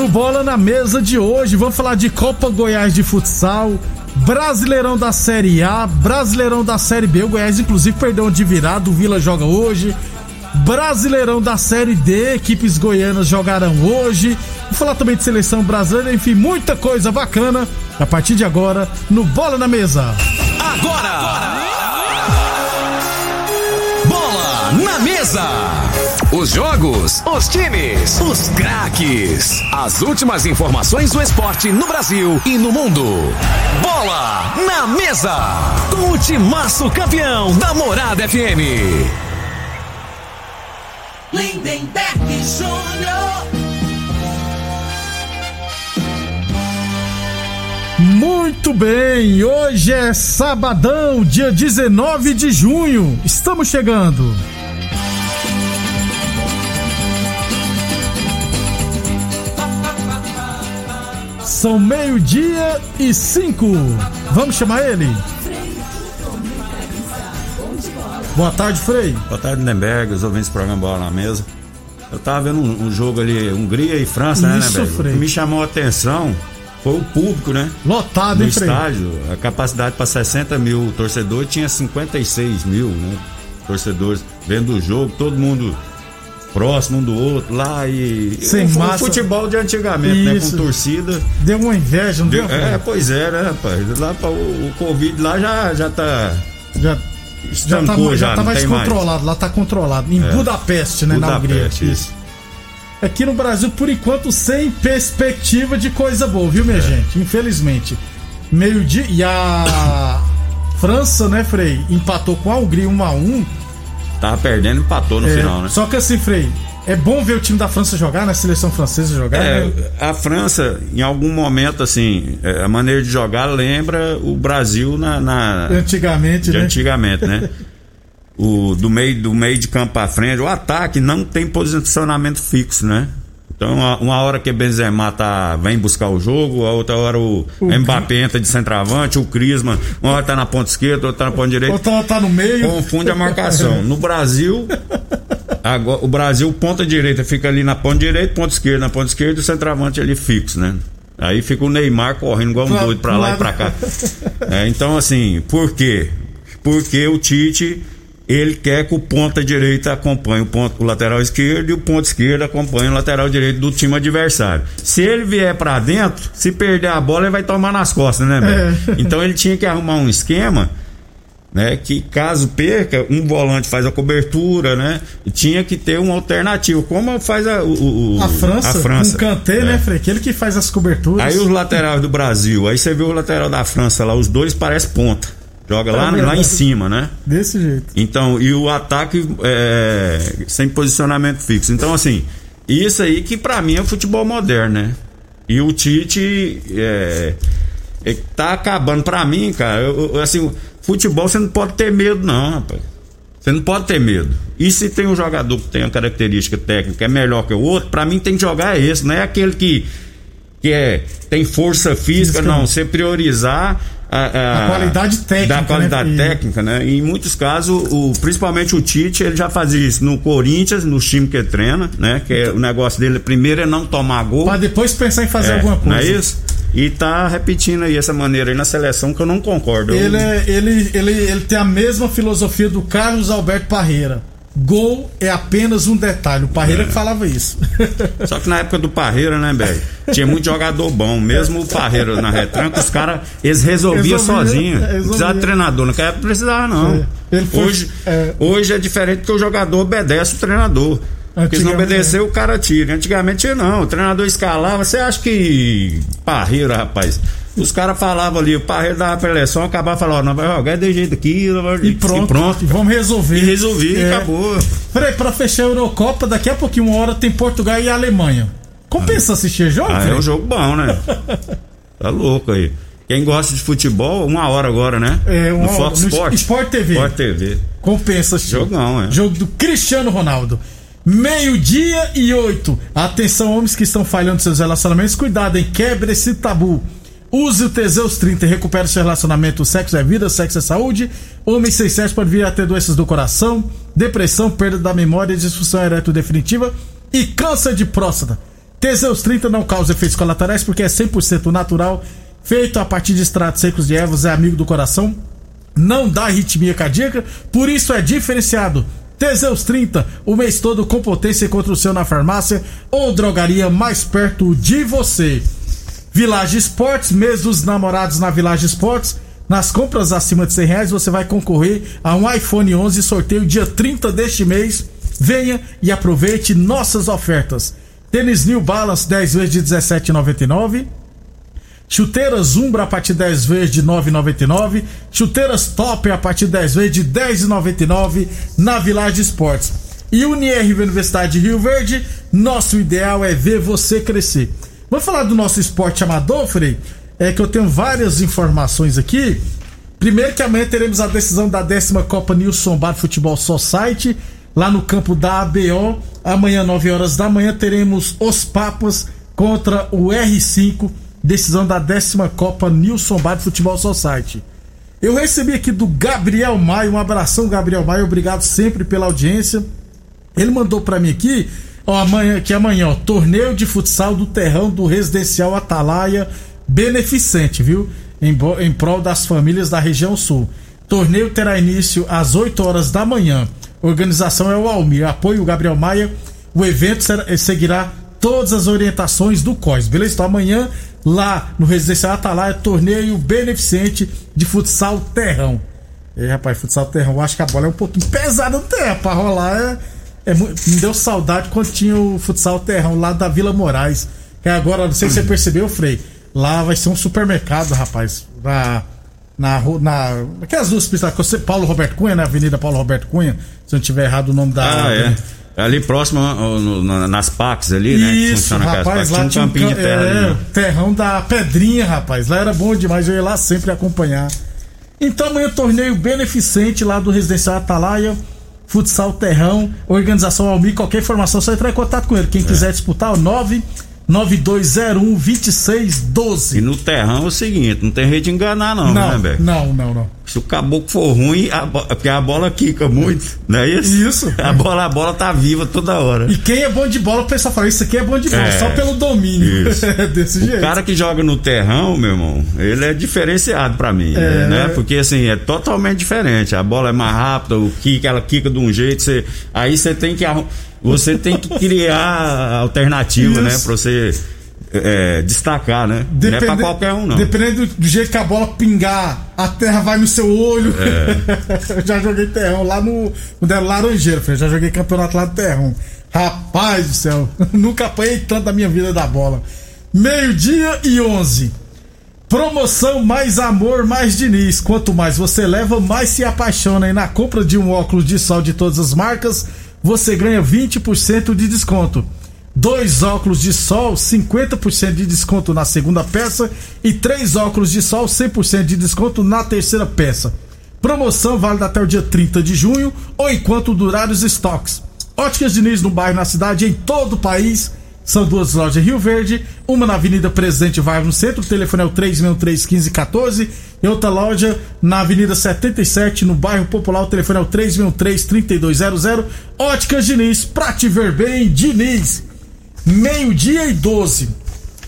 No Bola na Mesa de hoje, vamos falar de Copa Goiás de Futsal, Brasileirão da Série A, Brasileirão da Série B. O Goiás, inclusive, perdeu de virada, o Vila joga hoje. Brasileirão da Série D, equipes goianas jogarão hoje. Vou falar também de seleção brasileira, enfim, muita coisa bacana a partir de agora no Bola na Mesa. Agora! Bola na mesa! Os jogos, os times, os craques. As últimas informações do esporte no Brasil e no mundo. Bola na mesa! Com o timaço campeão da Morada FM. Lindenberg Júnior. Muito bem, hoje é sabadão, dia 19 de junho. Estamos chegando. São meio-dia e cinco. Vamos chamar ele? Boa tarde, Frei. Boa tarde, Lindenberg, os ouvintes do programa Bola na Mesa. Eu tava vendo um, um jogo ali, Hungria e França, né, Isso, Lindenberg? Frei. O que me chamou a atenção foi o público, né? Lotado, no hein, Frei? estádio. A capacidade para 60 mil torcedores tinha 56 mil, né? Torcedores vendo o jogo, todo mundo próximo um do outro lá e. Sem o, massa. futebol de antigamente, né? Isso. Com torcida. Deu uma inveja, não deu? Deu- é, pois é, né, rapaz? Lá pra, o, o Covid lá já, já tá. Já, já, tá, já, já, tá mais tem mais. controlado, lá tá controlado. Em É. Budapeste, né, na Hungria. Budapeste, isso. Aqui no Brasil, por enquanto, sem perspectiva de coisa boa, viu, minha É. gente? Infelizmente. Meio-dia. E a França, né, Frei? Empatou com a Hungria 1 a 1 Tava perdendo, empatou no É, final, né? Só que assim, Frei, é bom ver o time da França jogar, né? A seleção francesa jogar, né? É, a França, em algum momento, assim, é, a maneira de jogar lembra o Brasil na, na- Antigamente, de né? antigamente, né? O, do, meio, do meio de campo pra frente, o ataque não tem posicionamento fixo, né? Então, uma, uma hora que Benzema tá, vem buscar o jogo, a outra hora o, O Mbappé entra de centroavante, o Crisman, uma hora tá na ponta esquerda, outra tá na ponta direita. Outra tá no meio. Confunde a marcação. No Brasil, agora, o Brasil, ponta direita fica ali na ponta direita, ponta esquerda na ponta esquerda e o centroavante ali fixo, né? Aí fica o Neymar correndo igual um doido pra lá e pra cá. É, então, assim, por quê? Porque o Tite, ele quer que o ponta direita acompanhe o, ponto, o lateral esquerdo e o ponto esquerdo acompanhe o lateral direito do time adversário. Se ele vier pra dentro, se perder a bola, ele vai tomar nas costas, né, velho? É. Então ele tinha que arrumar um esquema né? Que caso perca, um volante faz a cobertura, né? E tinha que ter uma alternativa, como faz a, o, o- A França, a França. o Kanté, É. né, Frei? Aquele que faz as coberturas. Aí os laterais do Brasil, aí você vê o lateral da França lá, os dois parecem ponta. Joga lá, É lá em cima, né? Desse jeito. Então, e o ataque é, sem posicionamento fixo. Então, assim, isso aí que pra mim é o futebol moderno, né? E o Tite é, é, tá acabando pra mim, cara. eu- eu, assim, futebol você não pode ter medo, não, rapaz. Você não pode ter medo. E se tem um jogador que tem uma característica técnica é melhor que o outro, pra mim tem que jogar esse, não é aquele que, que é, tem força física, Física. não. Você priorizar a, A qualidade técnica, Da qualidade né? Técnica, né? E em muitos casos, o, principalmente o Tite, ele já fazia isso no Corinthians, no time que ele treina, né? Que é, o negócio dele primeiro é não tomar gol. Pra depois pensar em fazer É, alguma coisa. Não é isso? E tá repetindo aí essa maneira aí na seleção que eu não concordo. Eu- Ele, é- ele, ele, ele tem a mesma filosofia do Carlos Alberto Parreira. Gol é apenas um detalhe. O Parreira É. que falava isso. Só que na época do Parreira, né, velho? Tinha muito jogador bom. Mesmo o Parreira na retranca, os caras, eles resolviam Resolvia, sozinho. é, Não precisava de treinador. Naquela época não precisava, não. É. Foi- hoje, é. hoje é diferente porque o jogador obedece o treinador. Porque se não obedecer, o cara tira. Antigamente não. O treinador escalava. Você acha que. Parreira, rapaz. Os caras falavam ali, o Parreira dava pra eleição, acabava falando, não vai jogar de jeito aqui, E pronto. E pronto. Vamos resolver. E resolvi, É. acabou. Peraí, pra fechar a Eurocopa, daqui a pouquinho, uma hora, tem Portugal e Alemanha. Compensa assistir jogo? Ah, é um jogo bom, né? tá louco aí. Quem gosta de futebol, uma hora agora, né? É, uma no Fox no Sport. Sport TV. Sport TV. Compensa assistir. Jogão, é. Jogo do Cristiano Ronaldo. Meio-dia e oito. Atenção, homens que estão falhando seus relacionamentos. Cuidado, hein? Quebre esse tabu. Use o Teseus 30 e recupere seu relacionamento. Sexo é vida, sexo é saúde. Homem sem sexo pode vir a ter doenças do coração, depressão, perda da memória, disfunção ereto definitiva e câncer de próstata. Teseus 30 não causa efeitos colaterais porque é 100% natural, feito a partir de extratos secos de ervas, é amigo do coração, não dá arritmia cardíaca, por isso é diferenciado. Teseus 30, o mês todo com potência contra o seu na farmácia ou drogaria mais perto de você. Village Esportes, mês dos namorados na Village Esportes. Nas compras acima de 100 reais você vai concorrer a um iPhone 11 sorteio dia 30 deste mês. Venha e aproveite nossas ofertas. Tênis New Balance 10 vezes de 17,99. Chuteiras Umbra a partir de 10 vezes de 9,99. Chuteiras Top a partir de 10 vezes de 10,99 na Village Esportes. E Unirv Universidade de Rio Verde, nosso ideal é ver você crescer. Vamos falar do nosso esporte amador, Frei? É que eu tenho várias informações aqui. Primeiro que amanhã teremos a decisão da décima Copa Nilson Bar Futebol Society, lá no campo da ABO. Amanhã, 9 horas da manhã, teremos os Papas contra o R5, decisão da décima Copa Nilson Bar Futebol Society. Eu recebi aqui do Gabriel Maio, um abração, Gabriel Maio, obrigado sempre pela audiência. Ele mandou pra mim aqui, ó, amanhã, que amanhã, ó, torneio de futsal do terrão do residencial Atalaia beneficente, viu? Em, em prol das famílias da região sul. Torneio terá início às 8 horas da manhã. Organização é o Almir, apoio o Gabriel Maia. O evento será- eh, seguirá todas as orientações do COIS, beleza? Então amanhã, lá no Residencial Atalaia, torneio beneficente de futsal terrão. E rapaz, futsal terrão, acho que a bola é um pouquinho pesada no terra pra rolar. É, é me deu saudade quando tinha o futsal terrão lá da Vila Moraes. Que agora, não sei se você percebeu, Frei. Lá vai ser um supermercado, rapaz. Na. Na rua. Na, aquelas duas pistas. Paulo Roberto Cunha, na Avenida Paulo Roberto Cunha. Se eu não tiver errado o nome da. Ah, é. Ali próximo, nas PACs ali, né? que Isso, rapaz, lá Tinha um campinho de terra é, ali. né? terrão da Pedrinha, rapaz. Lá era bom demais, eu ia lá sempre acompanhar. Então amanhã torneio beneficente lá do Residencial Atalaia, Futsal Terrão, Organização Almi, qualquer informação, só entrar em contato com ele. É. Quem quiser disputar, o 99201 2612. E no terrão é o seguinte, não tem jeito de enganar não, né, Não, velho? não, não, não. Se o caboclo for ruim, a porque a bola quica muito, não é isso? Isso. A bola, a bola tá viva toda hora. E quem é bom de bola, o pessoal fala, isso aqui é bom de bola, É. só pelo domínio. É desse O jeito. cara que joga no terrão, meu irmão, ele é diferenciado pra mim, É. né? Porque assim, é totalmente diferente. A bola é mais rápida, o kick, ela quica de um jeito, você, aí você tem que arrum- você tem que criar alternativa, né, Isso. pra você é, destacar, né? Não é pra Depende- qualquer um, não. Dependendo do, do jeito que a bola pingar, a terra vai no seu olho. eu já joguei terrão lá no. Quando era Laranjeiro, filho. Já joguei campeonato lá do terrão. Rapaz do céu, nunca apanhei tanto da minha vida da bola. Meio-dia e 11. Promoção Mais Amor, Mais Diniz. Quanto mais você leva, mais se apaixona. E na compra de um óculos de sol de todas as marcas, você ganha 20% de desconto. Dois óculos de sol, 50% de desconto na segunda peça. E três óculos de sol, 100% de desconto na terceira peça. Promoção válida até o dia 30 de junho ou enquanto durar os estoques. Óticas Diniz no bairro, na cidade, em todo o país. São duas lojas Rio Verde, uma na Avenida Presidente Vargas no centro, o telefone é o 363-1514, e outra loja na Avenida 77, no bairro Popular, o telefone é o 363-3200. Óticas Diniz, pra te ver bem, Diniz. Meio-dia e 12.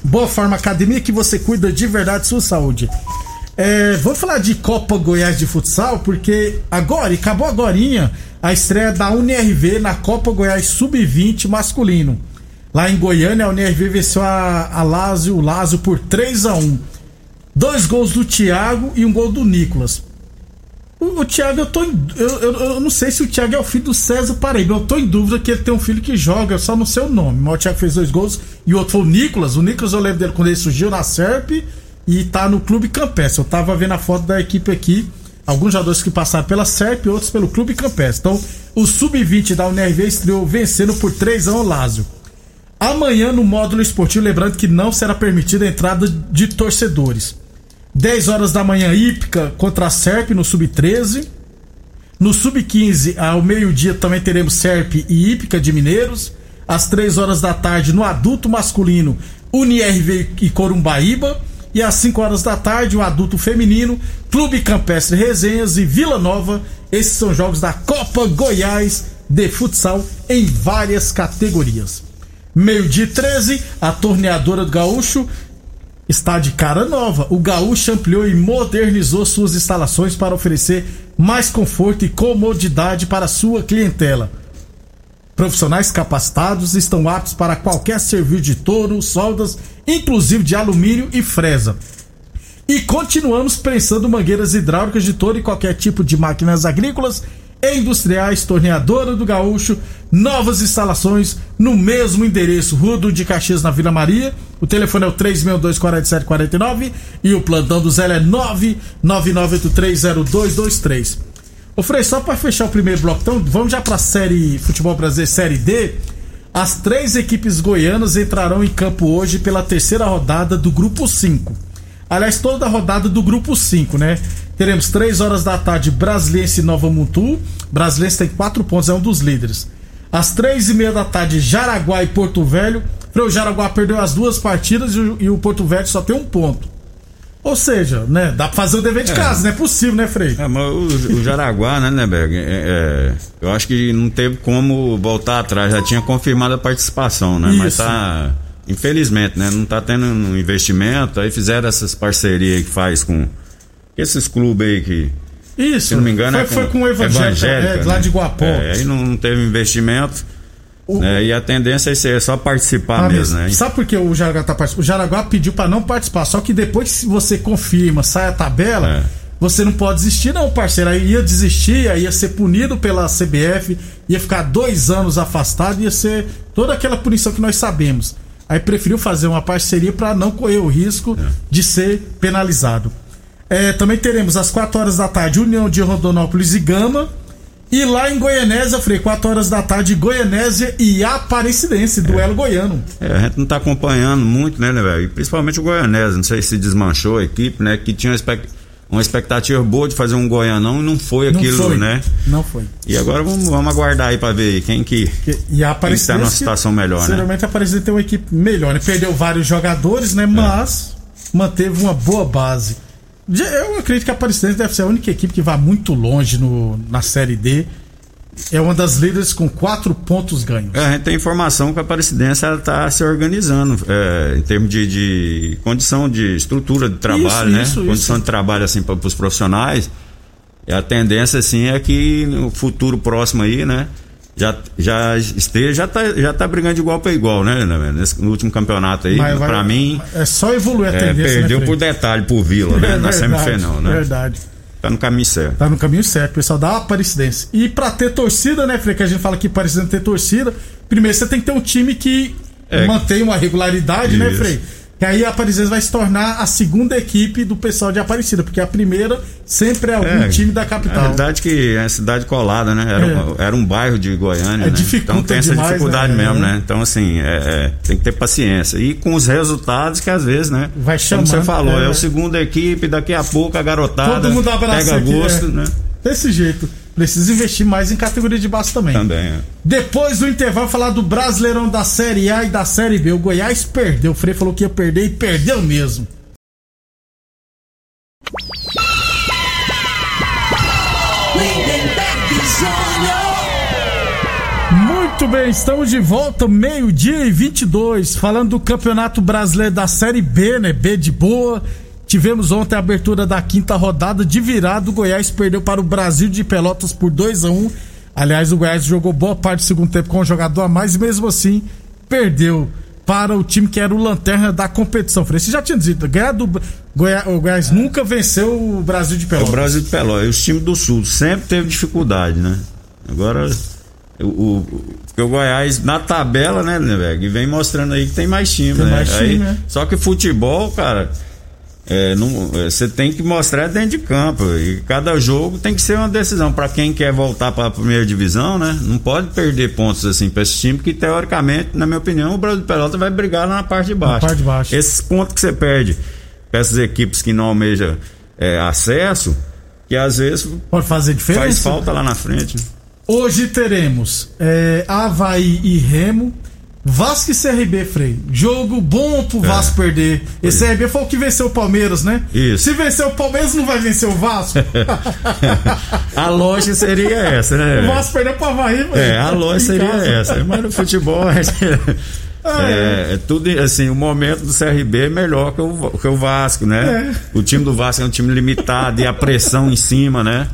Boa Forma Academia que você cuida de verdade sua saúde. É, falar de Copa Goiás de Futsal, porque agora, acabou agorinha, a estreia da UNRV na Copa Goiás Sub-20 masculino. Lá em Goiânia, a UNRV venceu a, a Lázio, o Lázio por 3 a 1 Dois gols do Thiago e um gol do Nicolas. O, o Thiago, eu tô em, eu, eu, eu, não sei se o Thiago é o filho do César Paraíba. Eu tô em dúvida que ele tem um filho que joga, só não sei o nome. Mas o Thiago fez dois gols e o outro foi o Nicolas. O Nicolas eu lembro dele quando ele surgiu na SERP e tá no Clube Campestre. Eu tava vendo a foto da equipe aqui. Alguns jogadores que passaram pela SERP e outros pelo Clube Campestre. Então, o Sub-20 da UNRV estreou vencendo por 3 a 1 o Lázio. Amanhã, no módulo esportivo, lembrando que não será permitida a entrada de torcedores. 10 horas da manhã, Ípica contra a Serp no Sub-13. No Sub-15, ao meio-dia, também teremos Serp e Ípica de Mineiros. Às 3 horas da tarde, no adulto masculino, UniRV e Corumbaíba. E às 5 horas da tarde, o adulto feminino, Clube Campestre Resenhas e Vila Nova. Esses são jogos da Copa Goiás de futsal em várias categorias. Meio-dia 13, a torneadora do Gaúcho está de cara nova. O Gaúcho ampliou e modernizou suas instalações para oferecer mais conforto e comodidade para sua clientela. Profissionais capacitados estão aptos para qualquer serviço de touro, soldas, inclusive de alumínio e fresa. E continuamos prensando mangueiras hidráulicas de touro e qualquer tipo de máquinas agrícolas industriais, torneadora do Gaúcho, novas instalações no mesmo endereço, Rua do de Caxias, na Vila Maria. O telefone é o 362-4749 e o plantão do Zé é 999830223. Ô Frei, só para fechar o primeiro bloco, então vamos já para a série Futebol Brasileiro Série D. As três equipes goianas entrarão em campo hoje pela terceira rodada do Grupo 5. Aliás, toda a rodada do Grupo 5, né? Teremos 3 horas da tarde Brasiliense e Nova Mutu. Brasiliense tem 4 pontos, é um dos líderes. Às 3 e meia da tarde, Jaraguá e Porto Velho. O Jaraguá perdeu as duas partidas e o, Porto Velho só tem um ponto. Ou seja, né, dá pra fazer o dever de é. casa, não é possível, né, Frei? É, mas o, o Jaraguá, né, Neberg, é, é, eu acho que não teve como voltar atrás, já tinha confirmado a participação, né? Isso. Mas tá, infelizmente, né, não tá tendo um investimento, aí fizeram essas parcerias que faz com esses clubes aí que. Isso, se não me engano, foi, é com, foi com o Evangelho, é, lá né? de Guapó. É, aí não, não teve investimento. O... Né, e a tendência é só participar ah, mesmo, né? Sabe por que o Jaraguá tá participando? O Jaraguá pediu para não participar, só que depois que você confirma, sai a tabela, é. você não pode desistir, não, parceiro. Aí ia desistir, aí ia ser punido pela CBF, ia ficar dois anos afastado, ia ser toda aquela punição que nós sabemos. Aí preferiu fazer uma parceria para não correr o risco é. de ser penalizado. É, também teremos às 4 horas da tarde União de Rondonópolis e Gama. E lá em Goianésia, Frei, 4 horas da tarde, Goianésia e Aparecidense, duelo é. goiano. É, a gente não tá acompanhando muito, né, né, velho? Principalmente o Goianésia, não sei se desmanchou a equipe, né? Que tinha uma expectativa boa de fazer um Goianão e não foi aquilo, não foi. né? Não foi. E agora vamos, vamos aguardar aí pra ver quem que, e a quem está numa situação melhor, né? Geralmente a Aparecidense tem uma equipe melhor, né? Perdeu vários jogadores, né? É. Mas manteve uma boa base. Eu acredito que a Aparecidense deve ser a única equipe que vai muito longe no, na Série D. É uma das líderes com quatro pontos ganhos. É, a gente tem informação que a Aparecidense está se organizando é, em termos de, de, condição de estrutura de trabalho, isso, né? Isso, condição isso. de trabalho assim para os profissionais. E a tendência assim é que no futuro próximo aí, né? já, já esteja, já tá, já tá brigando de igual para igual, né? Nesse, no último campeonato aí, para mim. É só evoluir a é, tendência. Né, perdeu né, por detalhe por Vila, né? É na semifinal, né? Verdade. Tá no caminho certo. Tá no caminho certo, pessoal da Aparecidense. E para ter torcida, né, Frei, que a gente fala que Aparecidense ter torcida, primeiro você tem que ter um time que é, mantém uma regularidade, né, isso. né, Frei? Que aí a Aparecidense vai se tornar a segunda equipe do pessoal de Aparecida, porque a primeira sempre é algum é, time da capital. É verdade que é cidade colada, né? Era, é. era um bairro de Goiânia, é né? Então tem essa demais, dificuldade né? mesmo, né? Então, assim, é, é, tem que ter paciência. E com os resultados que às vezes, né? Vai chamar. Como você falou, é, a segunda equipe, daqui a pouco a garotada Todo mundo pega gosto, né? Desse jeito. Precisa investir mais em categoria de base também. Também, é. Depois do intervalo, falar do Brasileirão da Série A e da Série B. O Goiás perdeu. O Frei falou que ia perder e perdeu mesmo. Muito bem, estamos de volta, meio-dia e 22, falando do Campeonato Brasileiro da Série B, né? B de boa. Tivemos ontem a abertura da quinta rodada de virada. O Goiás perdeu para o Brasil de Pelotas por 2 a 1 Aliás, o Goiás jogou boa parte do segundo tempo com um jogador a mais e mesmo assim perdeu para o time que era o lanterna da competição. Frei, você já tinha dito, do Goiás, o Goiás nunca venceu o Brasil de Pelotas. O Brasil de Pelotas, os times do Sul sempre teve dificuldade, né? Agora o, o, o Goiás na tabela, né? E vem mostrando aí que tem mais time, Tem né? mais time, Aí- né? Só que futebol, cara, é, não- é, você tem que mostrar dentro de campo. E cada jogo tem que ser uma decisão. Pra quem quer voltar pra primeira divisão, né? Não pode perder pontos assim pra esse time, que teoricamente, na minha opinião, o Brasil de Pelota vai brigar lá na parte de baixo. parte de baixo. Esses pontos que você perde pra essas equipes que não almejam é, acesso, que às vezes Pode fazer diferença. faz falta lá na frente. Hoje teremos é, Havaí e Remo. Vasco e CRB, Frei. Jogo bom pro Vasco perder. Esse CRB foi o que venceu o Palmeiras, né? Isso. Se vencer o Palmeiras, não vai vencer o Vasco. A loja seria essa, né? o Vasco perdeu pro Havaí, mas É, a loja seria casa. essa. Mas no futebol é, é, é tudo assim, o momento do CRB é melhor que o, que o Vasco, né? O time do Vasco é um time limitado e a pressão em cima, né?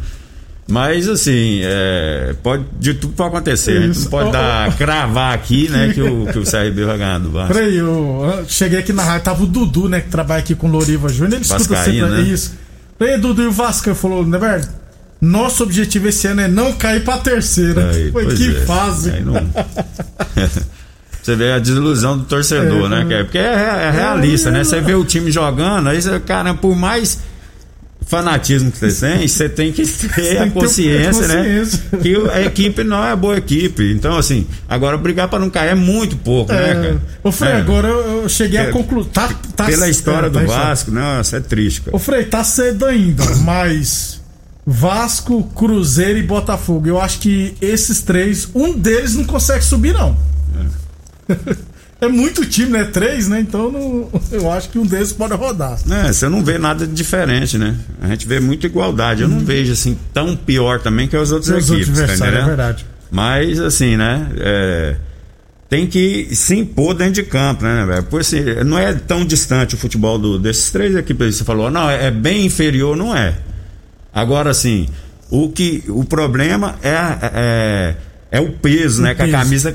Mas assim, é, pode, de tudo pode acontecer. A gente Isso. não pode Ô, dar, cravar aqui, né, que o, que o CRB vai ganhar do Vasco. Peraí, eu cheguei aqui na rádio, tava o Dudu, né, que trabalha aqui com o Loriva Júnior, ele escuta sempre né? isso. Peraí, Dudu, e o Vasco falou, né, velho? Nosso objetivo esse ano é não cair pra terceira. Aí, Foi que é. fase. Aí não- Você vê a desilusão do torcedor, É, né? né? é- Porque é, re- é realista, É, né? é. Você vê o time jogando, aí você, cara, por mais fanatismo que você tem, você tem que ter a ter consciência, né? consciência. Que a equipe não é boa equipe. Então, assim, agora brigar pra não cair é muito pouco, né, É, cara? Ô Frei, É. agora eu, cheguei É, a concluir. Tá, tá, Pela história é, do tá Vasco, nossa, é triste, cara. Ô Frei, tá cedo ainda, mas Vasco, Cruzeiro e Botafogo. Eu acho que esses três, um deles não consegue subir, não. É, muito time, né? Três, né? Então não- eu acho que um deles pode rodar. É, você não vê nada de diferente, né? A gente vê muita igualdade. Eu não vejo assim tão pior também que as outras Uhum. Os outros equipes, tá é verdade. Mas assim, né? é, tem que se impor dentro de campo, né, velho? Por assim, não é tão distante o futebol do- desses três equipes você falou. Não, é, é bem inferior, não é. Agora, assim, o que o problema é, é, é o peso, né? Que a peso. camisa.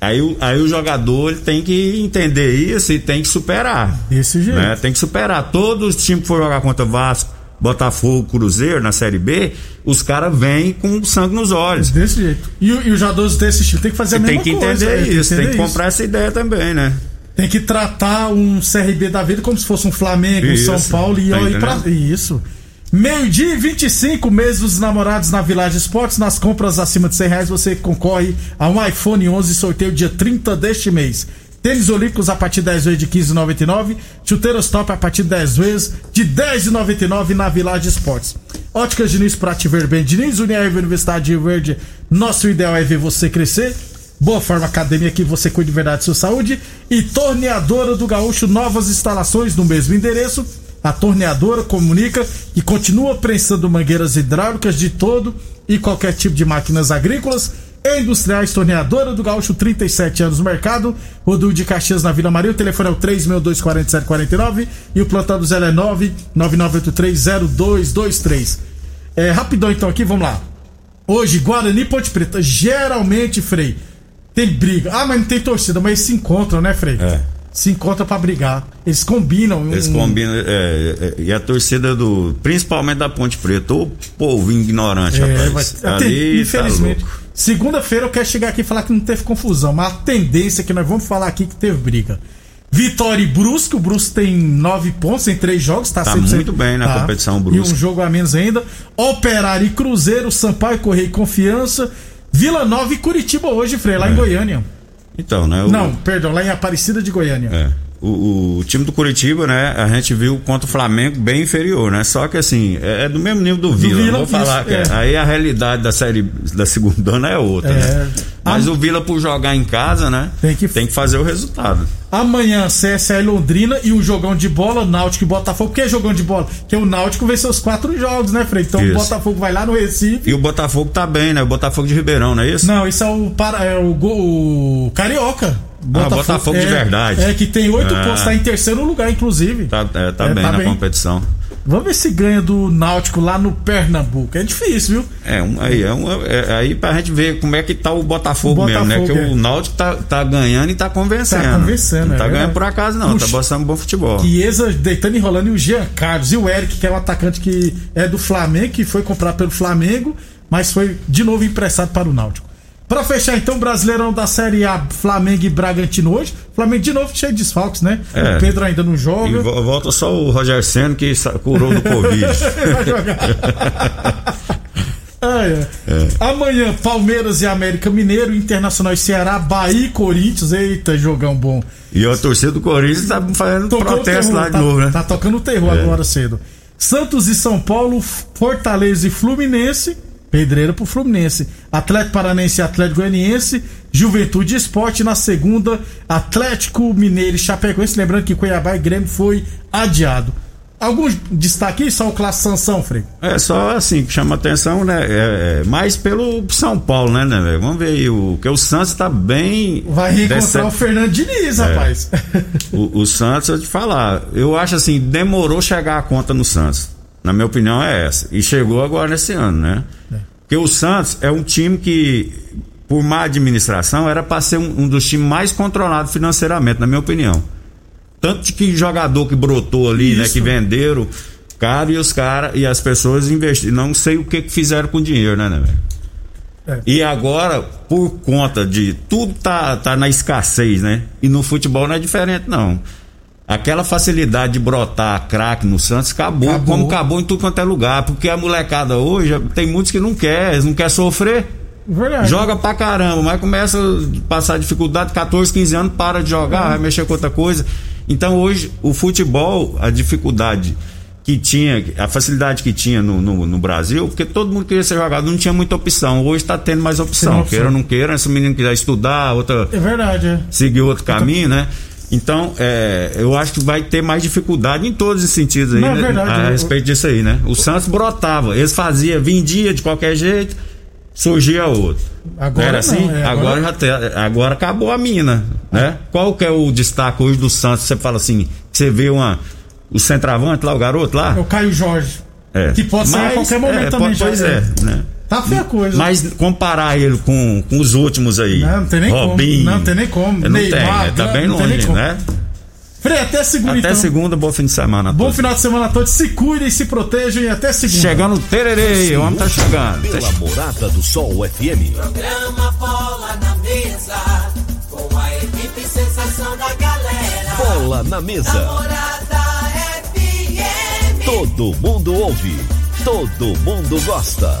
Aí, o- aí o jogador ele tem que entender isso e tem que superar. Desse jeito. né? Tem que superar. Todos os times que for jogar contra Vasco, Botafogo, Cruzeiro na Série B, os caras vêm com sangue nos olhos. Desse jeito. E, e os jogadores desse estilo tem que fazer a Você mesma tem que coisa. entender né? isso, tem entender que comprar essa ideia também, né? Tem que tratar um CRB da vida como se fosse um Flamengo, um Isso, São Paulo e tá ir pra. Isso. Meio-dia e 25, mês dos namorados na Village Esportes. Nas compras acima de 100 reais você concorre a um iPhone 11 sorteio dia 30 deste mês. Tênis Olímpicos a partir de 10 vezes de 15,99. Chuteiros top a partir de 10 vezes de 10,99 na Village Esportes. Óticas Diniz para te ver bem. Diniz Unirv Universidade de Verde. Nosso ideal é ver você crescer. Boa Forma Academia que você cuida de verdade de sua saúde. E Torneadora do Gaúcho, novas instalações no mesmo endereço. A torneadora comunica que continua prensando mangueiras hidráulicas de todo e qualquer tipo de máquinas agrícolas e industriais. Torneadora do Gaúcho, 37 anos no mercado. Rodul de Caxias na Vila Maria. O telefone é o 3624749 e o plantão do Zé é 999830223. É, rapidão então aqui, vamos lá. Hoje, Guarani e Ponte Preta, geralmente, Frei, tem briga. Ah, mas não tem torcida, mas eles se encontram, né, Frei? É. Se encontram pra brigar. Eles combinam. Eles um- combinam. é, é, e a torcida do. Principalmente da Ponte Preta, o povo ignorante, É, rapaz. vai- Ali, tem- infelizmente. Tá. Segunda-feira eu quero chegar aqui e falar que não teve confusão, mas a tendência é que nós vamos falar aqui que teve briga. Vitória e Brusque, o Brusque tem nove pontos em três jogos, tá, Tá 100%. muito bem na competição, o Brusque. E um jogo a menos ainda. Operário e Cruzeiro, Sampaio, Correia e Confiança. Vila Nova e Curitiba hoje, Frei, lá em Goiânia. Então, né? o- Não, perdão, lá em Aparecida de Goiânia. É. o, o time do Curitiba, né? A gente viu contra o Flamengo bem inferior, né? Só que assim, é, é do mesmo nível do Vila. Vila, Vou falar isso, que é. é. aí a realidade da série da segunda ano é outra, É. né? Mas Ah, o Vila por jogar em casa, né? Tem que- tem que fazer o resultado. Amanhã, CSA e Londrina e um jogão de bola, Náutico e Botafogo. Por que jogão de bola? Porque o Náutico venceu os quatro jogos, né, Frei? Então Isso. o Botafogo vai lá no Recife. E o Botafogo tá bem, né? O Botafogo de Ribeirão, não é isso? Não, isso é o, para, é o, go- o Carioca. Botafogo de é, verdade. É, que tem oito Ah. pontos, tá em terceiro lugar, inclusive. Tá, é, tá É, bem tá na bem. competição. Vamos ver se ganha do Náutico lá no Pernambuco. É difícil, viu? É, um, aí, é, um, é aí pra gente ver como é que tá o Botafogo, O mesmo, né? Botafogo, Que é. o Náutico tá, tá ganhando e tá convencendo. Tá convencendo, Não é tá ganhando por acaso, não. Tá Puxa. mostrando bom futebol. Chiesa deitando e enrolando e o Jean Carlos e o Eric, que é um atacante que é do Flamengo, que foi comprado pelo Flamengo, mas foi de novo emprestado para o Náutico. Pra fechar então, Brasileirão da Série A, Flamengo e Bragantino hoje. Flamengo de novo cheio de desfalques, né? É. O Pedro ainda não E joga. vo- volta só o Roger Senna que curou do Covid. Vai jogar. Ah, é. Amanhã, Palmeiras e América Mineiro, Internacional e Ceará, Bahia e Corinthians. Eita, jogão bom. e a torcida do Corinthians tá fazendo Tocou protesto terror, lá de tá, novo, né? Tá tocando o terror É. agora cedo. Santos e São Paulo, Fortaleza e Fluminense. Pedreira pro Fluminense. Atlético Paranense e Atlético Goianiense. Juventude e Esporte. Na segunda, Atlético Mineiro e Chapecoense. Lembrando que Cuiabá e Grêmio foi adiado. Algum destaque aí? Só o classe sanção, Frei? É só assim que chama atenção, né? É, é, mais pelo São Paulo, né, né? Vamos ver aí, o, que o Santos tá bem. Vai reencontrar decep- o Fernando Diniz, É. rapaz. O, o Santos, eu te falar, eu acho assim, demorou chegar a conta no Santos. Na minha opinião é essa. E chegou agora nesse ano, né? Porque o Santos é um time que, por má administração, era para ser um, um dos times mais controlados financeiramente, na minha opinião. Tanto de que jogador que brotou ali, né? Isso. Que venderam caro e os caras e as pessoas investiram. Não sei o que, que fizeram com o dinheiro, né, né, velho? É. E agora, por conta de tudo tá, tá na escassez, né? E no futebol não é diferente, não. Aquela facilidade de brotar craque no Santos acabou, Acabou. como acabou em tudo quanto é lugar. Porque a molecada hoje, tem muitos que não quer, eles não quer sofrer. Verdade. Joga pra caramba, mas começa a passar dificuldade, 14, 15 anos, para de jogar, vai mexer com outra coisa. Então hoje, o futebol, a dificuldade que tinha, a facilidade que tinha no, no, no Brasil, porque todo mundo queria ser jogador, não tinha muita opção. Hoje tá tendo mais opção. Opção. Queira ou não queira, se o menino quiser estudar, outra, É verdade, é. seguir outro caminho, né? Então, é, eu acho que vai ter mais dificuldade em todos os sentidos aí, Não, é né? verdade, a respeito disso aí, né? O Santos brotava, eles faziam, vendia de qualquer jeito, surgia outro. Agora Era não, assim? é, agora, agora- já tem- agora acabou a mina, né? Qual que é o destaque hoje do Santos? Você fala assim, você vê uma, o centroavante lá, o garoto lá? É o Caio Jorge. É. Que pode sair a qualquer momento é, também, pode-. Pois é, né? Tá feia a coisa. Mas comparar ele com, com os últimos aí. Não, não tem nem como. Robinho, Não tem nem como. Não Neymar, tem, né? tá não bem nem longe, como. né? Frei, até segunda Até então. segunda, bom fim de semana. a Bom todos. final de semana a todos. Se cuidem, se protejam e até segunda. Chegando o tererê, o homem tá chegando. Pela Morada do Sol FM. Programa Bola na Mesa, com a equipe sensação da galera. Bola na mesa. Morada FM. Todo mundo ouve. Todo mundo gosta.